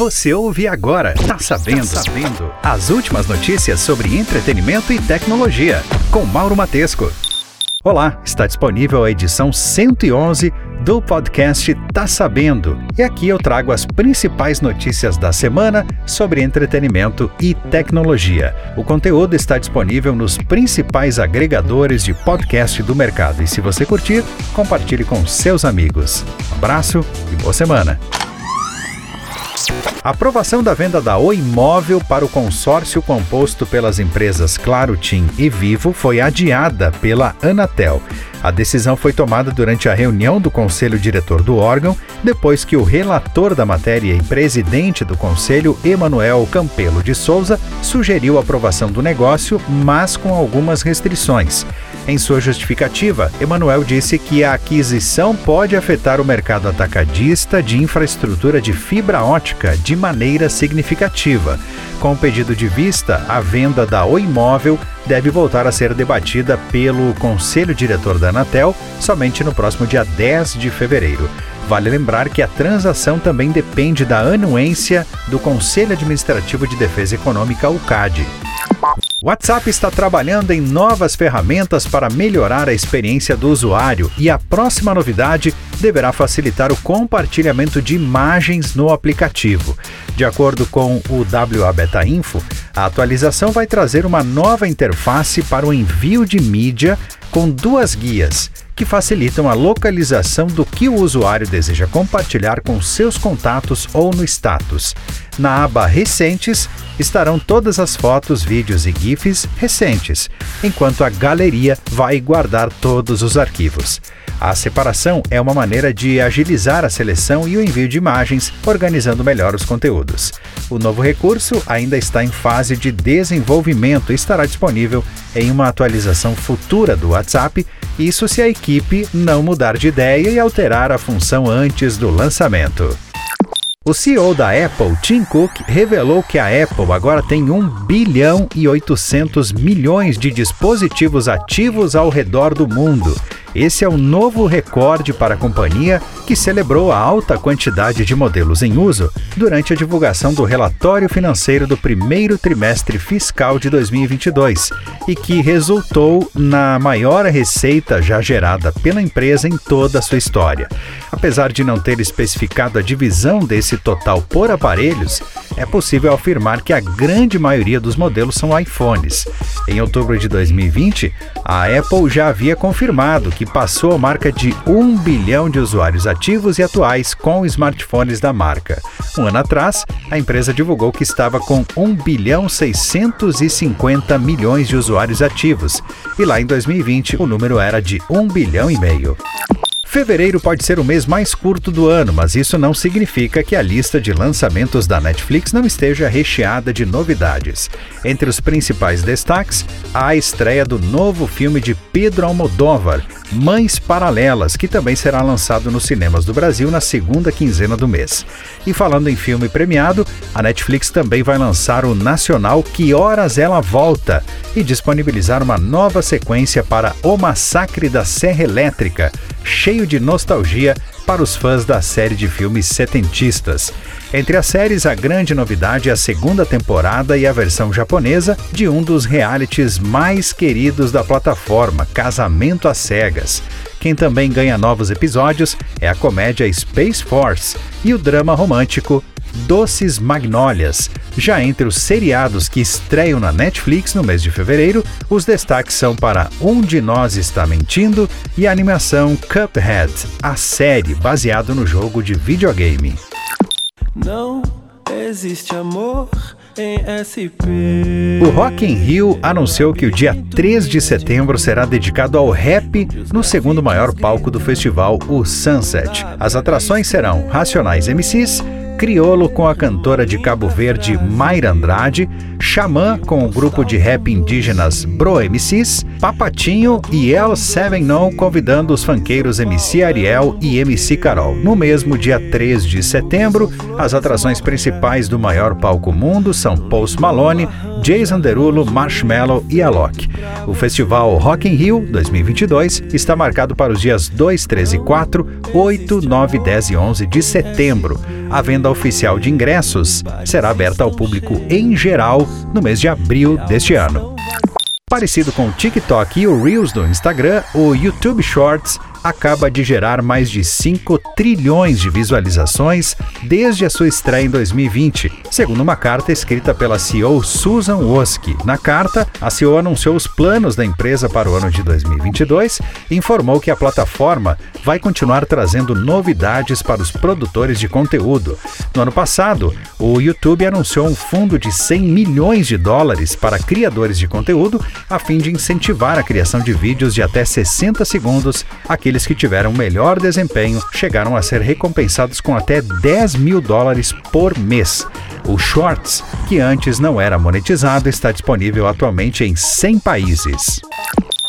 Você ouve agora, tá sabendo, tá sabendo. As últimas notícias sobre entretenimento e tecnologia, com Mauro Matesco. Olá, está disponível a edição 111 do podcast Tá Sabendo. E aqui eu trago as principais notícias da semana sobre entretenimento e tecnologia. O conteúdo está disponível nos principais agregadores de podcast do mercado. E se você curtir, compartilhe com seus amigos. Um abraço e boa semana. A aprovação da venda da Oi Imóvel para o consórcio composto pelas empresas Claro, TIM e Vivo foi adiada pela Anatel. A decisão foi tomada durante a reunião do conselho diretor do órgão, depois que o relator da matéria e presidente do conselho, Emanuel Campelo de Souza, sugeriu a aprovação do negócio, mas com algumas restrições. Em sua justificativa, Emanuel disse que a aquisição pode afetar o mercado atacadista de infraestrutura de fibra ótica de maneira significativa. Com o pedido de vista, a venda da Oi Imóvel deve voltar a ser debatida pelo Conselho Diretor da Anatel somente no próximo dia 10 de fevereiro. Vale lembrar que a transação também depende da anuência do Conselho Administrativo de Defesa Econômica, o CAD. WhatsApp está trabalhando em novas ferramentas para melhorar a experiência do usuário e a próxima novidade deverá facilitar o compartilhamento de imagens no aplicativo. De acordo com o WA Beta Info, a atualização vai trazer uma nova interface para o envio de mídia com duas guias que facilitam a localização do que o usuário deseja compartilhar com seus contatos ou no status. Na aba Recentes estarão todas as fotos, vídeos e GIFs recentes, enquanto a galeria vai guardar todos os arquivos. A separação é uma maneira de agilizar a seleção e o envio de imagens, organizando melhor os conteúdos. O novo recurso ainda está em fase de desenvolvimento e estará disponível em uma atualização futura do WhatsApp, isso se a equipe não mudar de ideia e alterar a função antes do lançamento. O CEO da Apple, Tim Cook, revelou que a Apple agora tem 1 bilhão e 800 milhões de dispositivos ativos ao redor do mundo esse é o novo recorde para a companhia, que celebrou a alta quantidade de modelos em uso durante a divulgação do relatório financeiro do primeiro trimestre fiscal de 2022 e que resultou na maior receita já gerada pela empresa em toda a sua história. Apesar de não ter especificado a divisão desse total por aparelhos, é possível afirmar que a grande maioria dos modelos são iPhones. Em outubro de 2020, a Apple já havia confirmado que passou a marca de 1 bilhão de usuários ativos e atuais com smartphones da marca. Um ano atrás, a empresa divulgou que estava com 1 bilhão 650 milhões de usuários ativos, e lá em 2020 o número era de 1 bilhão e meio. Fevereiro pode ser o mês mais curto do ano, mas isso não significa que a lista de lançamentos da Netflix não esteja recheada de novidades. Entre os principais destaques, há a estreia do novo filme de Pedro Almodóvar, Mães Paralelas, que também será lançado nos cinemas do Brasil na segunda quinzena do mês. E falando em filme premiado, a Netflix também vai lançar o nacional Que Horas Ela Volta e disponibilizar uma nova sequência para O Massacre da Serra Elétrica, cheio de nostalgia para os fãs da série de filmes setentistas. Entre as séries, a grande novidade é a segunda temporada e a versão japonesa de um dos realities mais queridos da plataforma, Casamento às Cegas. Quem também ganha novos episódios é a comédia Space Force e o drama romântico Doces Magnólias. Já entre os seriados que estreiam na Netflix no mês de fevereiro, os destaques são para Um de Nós Está Mentindo e a animação Cuphead, a série baseada no jogo de videogame. Não existe amor em SP. O Rock in Rio anunciou que o dia 3 de setembro será dedicado ao rap no segundo maior palco do festival, o Sunset. As atrações serão Racionais MCs, Criolo com a cantora de Cabo Verde Mayra Andrade, Xamã com o grupo de rap indígenas Bro MCs, Papatinho e El Seven Non convidando os funkeiros MC Ariel e MC Carol. No mesmo dia 3 de setembro, as atrações principais do maior palco mundo são Post Malone, Jason Derulo, Marshmello e Alok. O festival Rock in Rio 2022 está marcado para os dias 2, 3 e 4, 8, 9, 10 e 11 de setembro. A venda oficial de ingressos será aberta ao público em geral no mês de abril deste ano. Parecido com o TikTok e o Reels do Instagram, o YouTube Shorts acaba de gerar mais de 5 trilhões de visualizações desde a sua estreia em 2020, segundo uma carta escrita pela CEO Susan Wojcicki. Na carta, a CEO anunciou os planos da empresa para o ano de 2022 e informou que a plataforma vai continuar trazendo novidades para os produtores de conteúdo. No ano passado, o YouTube anunciou um fundo de 100 milhões de dólares para criadores de conteúdo a fim de incentivar a criação de vídeos de até 60 segundos. Aqueles que tiveram melhor desempenho chegaram a ser recompensados com até 10 mil dólares por mês. O Shorts, que antes não era monetizado, está disponível atualmente em 100 países.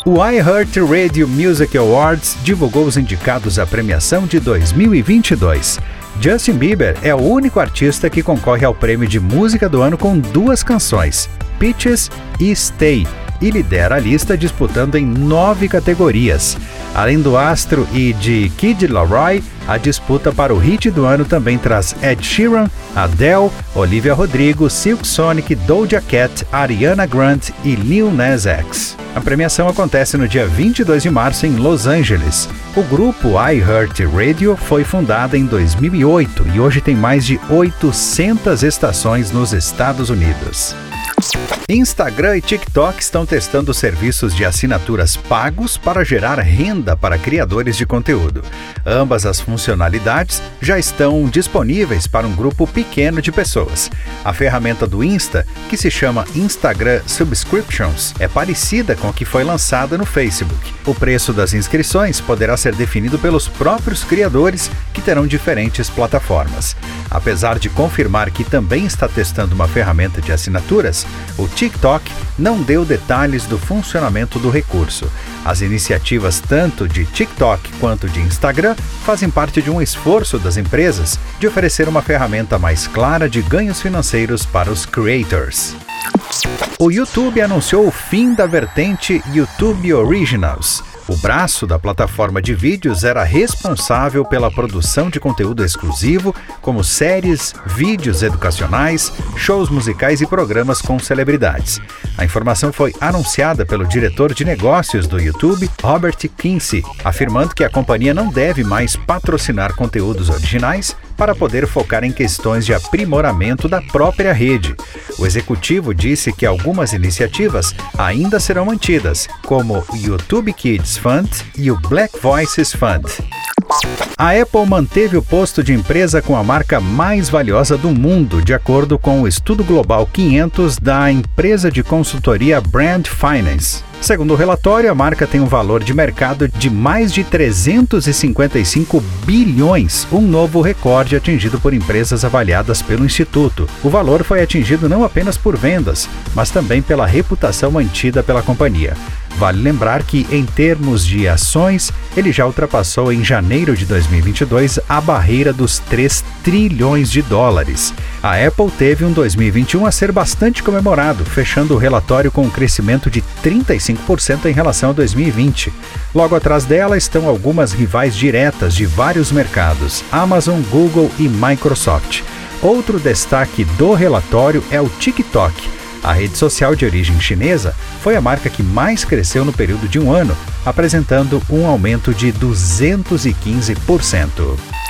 O iHeartRadio Music Awards divulgou os indicados à premiação de 2022. Justin Bieber é o único artista que concorre ao prêmio de música do ano com duas canções, Peaches e Stay, e lidera a lista disputando em nove categorias. Além do astro e de Kid Laroi, a disputa para o hit do ano também traz Ed Sheeran, Adele, Olivia Rodrigo, Silk Sonic, Doja Cat, Ariana Grande e Lil Nas X. A premiação acontece no dia 22 de março em Los Angeles. O grupo iHeartRadio foi fundado em 2008 e hoje tem mais de 800 estações nos Estados Unidos. Instagram e TikTok estão testando serviços de assinaturas pagos para gerar renda para criadores de conteúdo. Ambas as funcionalidades já estão disponíveis para um grupo pequeno de pessoas. A ferramenta do Insta, que se chama Instagram Subscriptions, é parecida com a que foi lançada no Facebook. O preço das inscrições poderá ser definido pelos próprios criadores, que terão diferentes plataformas. Apesar de confirmar que também está testando uma ferramenta de assinaturas, o TikTok não deu detalhes do funcionamento do recurso. As iniciativas tanto de TikTok quanto de Instagram fazem parte de um esforço das empresas de oferecer uma ferramenta mais clara de ganhos financeiros para os creators. O YouTube anunciou o fim da vertente YouTube Originals o braço da plataforma de vídeos era responsável pela produção de conteúdo exclusivo, como séries, vídeos educacionais, shows musicais e programas com celebridades. A informação foi anunciada pelo diretor de negócios do YouTube, Robert Kinsey, afirmando que a companhia não deve mais patrocinar conteúdos originais para poder focar em questões de aprimoramento da própria rede. O executivo disse que algumas iniciativas ainda serão mantidas, como o YouTube Kids Fund e o Black Voices Fund. A Apple manteve o posto de empresa com a marca mais valiosa do mundo, de acordo com o estudo global 500 da empresa de consultoria Brand Finance. Segundo o relatório, a marca tem um valor de mercado de mais de 355 bilhões, um novo recorde atingido por empresas avaliadas pelo Instituto. O valor foi atingido não apenas por vendas, mas também pela reputação mantida pela companhia. Vale lembrar que, em termos de ações, ele já ultrapassou em janeiro de 2022 a barreira dos 3 trilhões de dólares. A Apple teve um 2021 a ser bastante comemorado, fechando o relatório com um crescimento de 35% em relação a 2020. Logo atrás dela estão algumas rivais diretas de vários mercados: Amazon, Google e Microsoft. Outro destaque do relatório é o TikTok a rede social de origem chinesa foi a marca que mais cresceu no período de um ano, apresentando um aumento de 215%.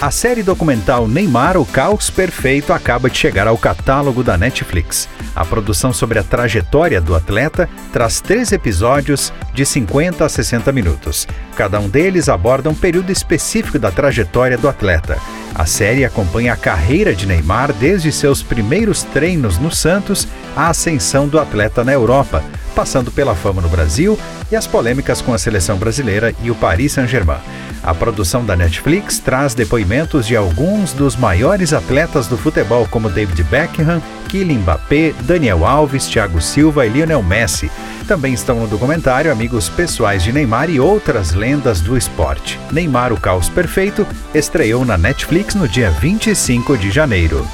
A série documental Neymar, o Caos Perfeito, acaba de chegar ao catálogo da Netflix. A produção sobre a trajetória do atleta traz três episódios de 50 a 60 minutos. Cada um deles aborda um período específico da trajetória do atleta. A série acompanha a carreira de Neymar desde seus primeiros treinos no Santos à ascensão do atleta na Europa, passando pela fama no Brasil e as polêmicas com a seleção brasileira e o Paris Saint-Germain. A produção da Netflix traz depoimentos de alguns dos maiores atletas do futebol, como David Beckham, Kylian Mbappé, Daniel Alves, Thiago Silva e Lionel Messi. Também estão no documentário amigos pessoais de Neymar e outras lendas do esporte. Neymar, o caos perfeito, estreou na Netflix no dia 25 de janeiro.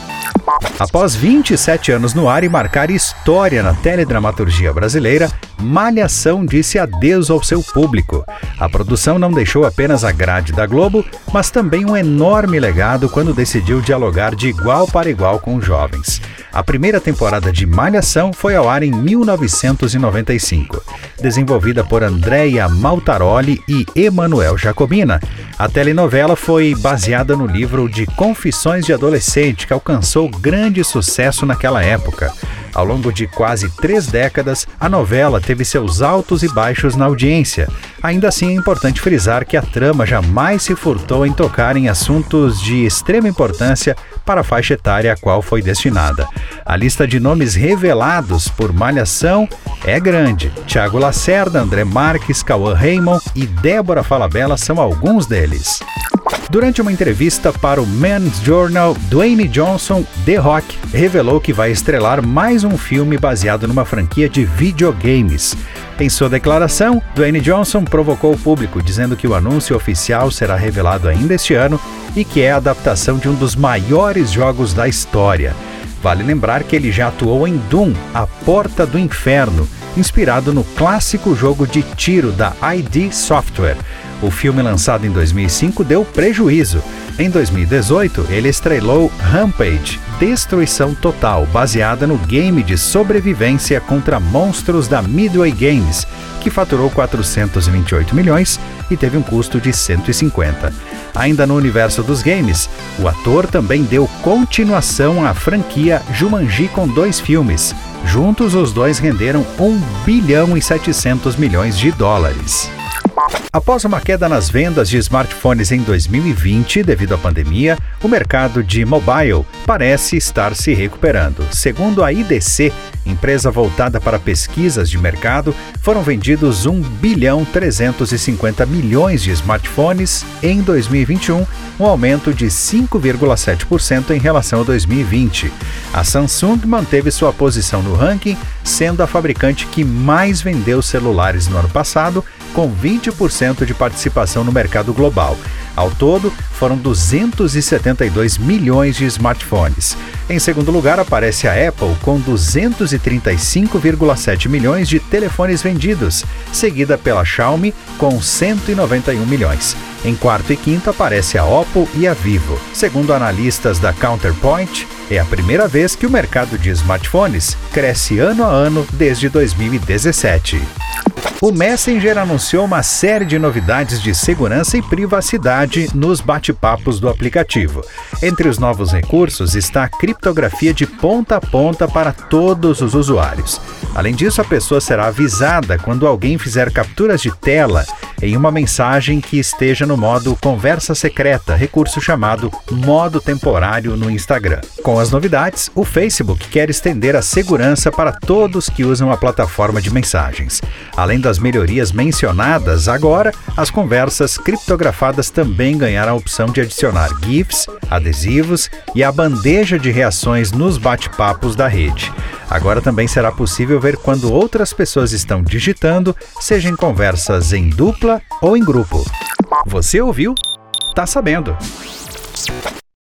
Após 27 anos no ar e marcar história na teledramaturgia brasileira, Malhação disse adeus ao seu público. A produção não deixou apenas a grade da Globo, mas também um enorme legado quando decidiu dialogar de igual para igual com os jovens. A primeira temporada de Malhação foi ao ar em 1995. Desenvolvida por Andrea Maltaroli e Emanuel Jacobina, a telenovela foi baseada no livro de Confissões de Adolescente, que alcançou grande sucesso naquela época. Ao longo de quase três décadas, a novela teve seus altos e baixos na audiência. Ainda assim, é importante frisar que a trama jamais se furtou em tocar em assuntos de extrema importância para a faixa etária a qual foi destinada. A lista de nomes revelados por Malhação é grande. Tiago Lacerda, André Marques, Cauã Raymond e Débora Falabella são alguns deles. Durante uma entrevista para o Men's Journal, Dwayne Johnson, The Rock, revelou que vai estrelar mais um filme baseado numa franquia de videogames. Em sua declaração, Dwayne Johnson provocou o público, dizendo que o anúncio oficial será revelado ainda este ano e que é a adaptação de um dos maiores jogos da história. Vale lembrar que ele já atuou em Doom, A Porta do Inferno, inspirado no clássico jogo de tiro da ID Software. O filme lançado em 2005 deu prejuízo. Em 2018, ele estrelou Rampage Destruição Total, baseada no game de sobrevivência contra monstros da Midway Games, que faturou 428 milhões e teve um custo de 150. Ainda no universo dos games, o ator também deu continuação à franquia Jumanji com dois filmes. Juntos, os dois renderam 1 bilhão e 700 milhões de dólares. Após uma queda nas vendas de smartphones em 2020 devido à pandemia, o mercado de mobile parece estar se recuperando. Segundo a IDC, empresa voltada para pesquisas de mercado, foram vendidos 1 bilhão 350 milhões de smartphones em 2021, um aumento de 5,7% em relação a 2020. A Samsung manteve sua posição no ranking, sendo a fabricante que mais vendeu celulares no ano passado, com 20% de participação no mercado global. Ao todo, foram 272 milhões de smartphones. Em segundo lugar, aparece a Apple com 235,7 milhões de telefones vendidos, seguida pela Xiaomi com 191 milhões. Em quarto e quinto aparece a Oppo e a Vivo. Segundo analistas da Counterpoint, é a primeira vez que o mercado de smartphones cresce ano a ano desde 2017. O Messenger anunciou uma série de novidades de segurança e privacidade nos bate-papos do aplicativo. Entre os novos recursos está a criptografia de ponta a ponta para todos os usuários. Além disso, a pessoa será avisada quando alguém fizer capturas de tela em uma mensagem que esteja no modo conversa secreta, recurso chamado modo temporário no Instagram. Com as novidades, o Facebook quer estender a segurança para todos que usam a plataforma de mensagens. Além das melhorias mencionadas, agora as conversas criptografadas também ganharam a opção de adicionar GIFs, adesivos e a bandeja de reações nos bate-papos da rede. Agora também será possível ver quando outras pessoas estão digitando, seja em conversas em dupla ou em grupo. Você ouviu? Tá sabendo.